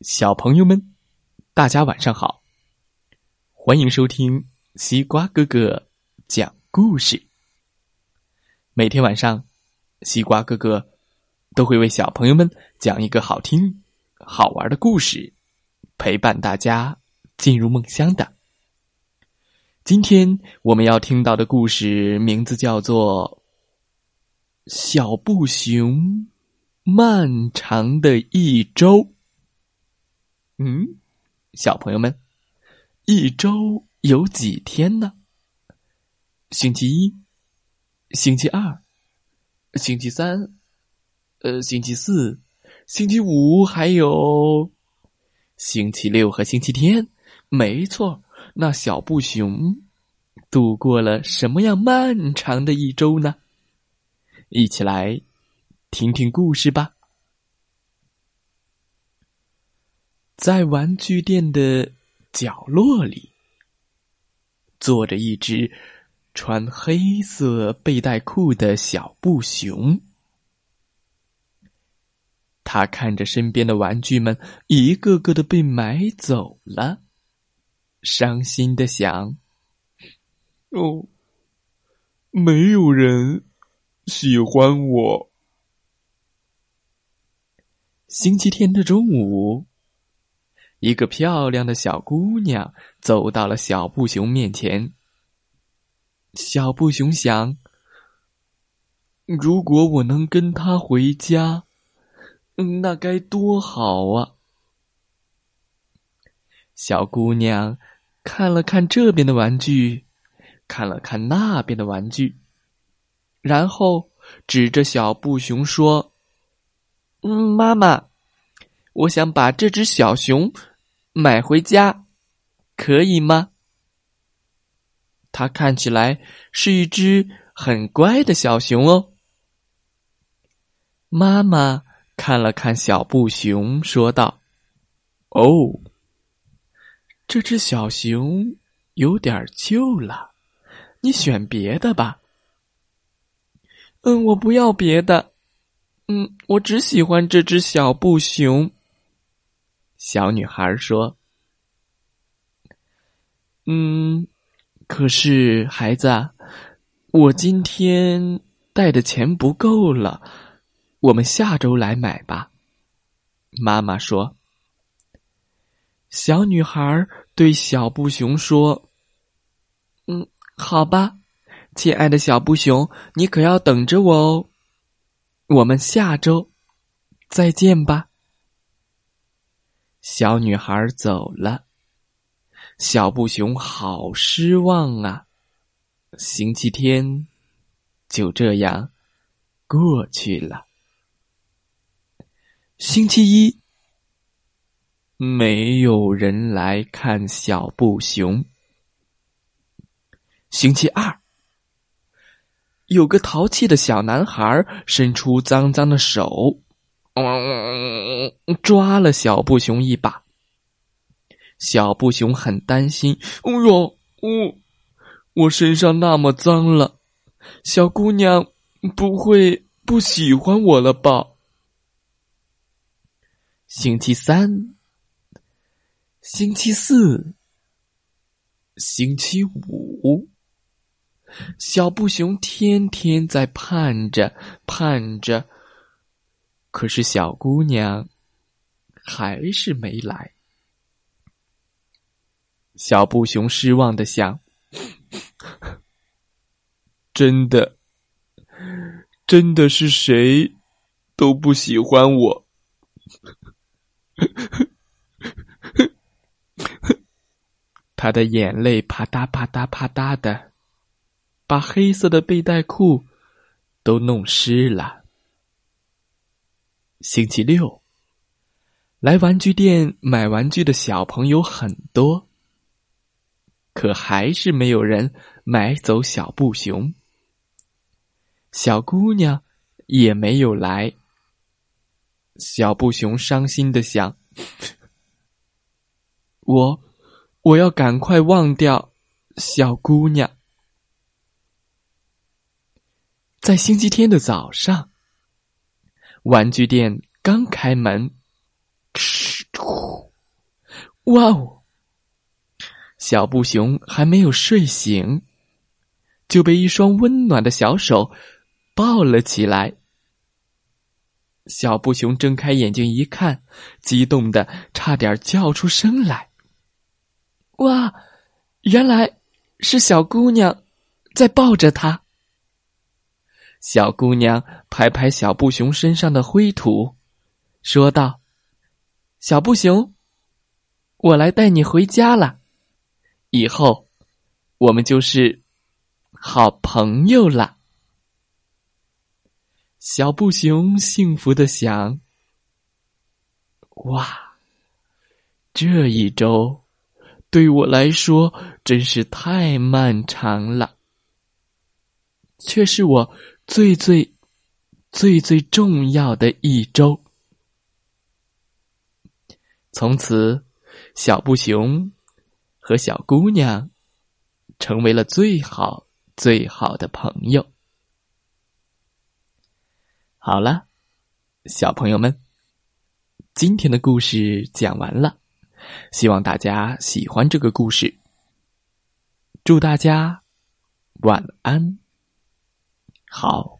小朋友们，大家晚上好！欢迎收听西瓜哥哥讲故事。每天晚上，西瓜哥哥都会为小朋友们讲一个好听、好玩的故事，陪伴大家进入梦乡的。今天我们要听到的故事名字叫做《小布熊漫长的一周》。嗯，小朋友们，一周有几天呢？星期一、星期二、星期三、呃，星期四、星期五，还有星期六和星期天。没错，那小布熊度过了什么样漫长的一周呢？一起来听听故事吧。在玩具店的角落里，坐着一只穿黑色背带裤的小布熊。他看着身边的玩具们一个个的被买走了，伤心的想：“哦，没有人喜欢我。”星期天的中午。一个漂亮的小姑娘走到了小布熊面前。小布熊想：“如果我能跟她回家，那该多好啊！”小姑娘看了看这边的玩具，看了看那边的玩具，然后指着小布熊说：“嗯，妈妈，我想把这只小熊。”买回家，可以吗？它看起来是一只很乖的小熊哦。妈妈看了看小布熊，说道：“哦，这只小熊有点旧了，你选别的吧。”嗯，我不要别的。嗯，我只喜欢这只小布熊。小女孩说：“嗯，可是孩子，我今天带的钱不够了，我们下周来买吧。”妈妈说。小女孩对小布熊说：“嗯，好吧，亲爱的小布熊，你可要等着我哦。我们下周再见吧。”小女孩走了，小布熊好失望啊！星期天就这样过去了。星期一，没有人来看小布熊。星期二，有个淘气的小男孩伸出脏脏的手。嗯，抓了小布熊一把。小布熊很担心。哎呦，我，我身上那么脏了，小姑娘不会不喜欢我了吧？星期三，星期四，星期五，小布熊天天在盼着，盼着。可是小姑娘还是没来。小布熊失望的想：“ 真的，真的是谁都不喜欢我。”他的眼泪啪嗒啪嗒啪嗒的，把黑色的背带裤都弄湿了。星期六，来玩具店买玩具的小朋友很多，可还是没有人买走小布熊。小姑娘也没有来。小布熊伤心的想：“ 我，我要赶快忘掉小姑娘。”在星期天的早上。玩具店刚开门，哇哦！小布熊还没有睡醒，就被一双温暖的小手抱了起来。小布熊睁开眼睛一看，激动的差点叫出声来。哇，原来是小姑娘在抱着他。小姑娘拍拍小布熊身上的灰土，说道：“小布熊，我来带你回家了，以后我们就是好朋友了。”小布熊幸福的想：“哇，这一周对我来说真是太漫长了，却是我最最最最重要的一周。从此，小布熊和小姑娘成为了最好最好的朋友。”好了，小朋友们，今天的故事讲完了，希望大家喜欢这个故事。祝大家晚安，好。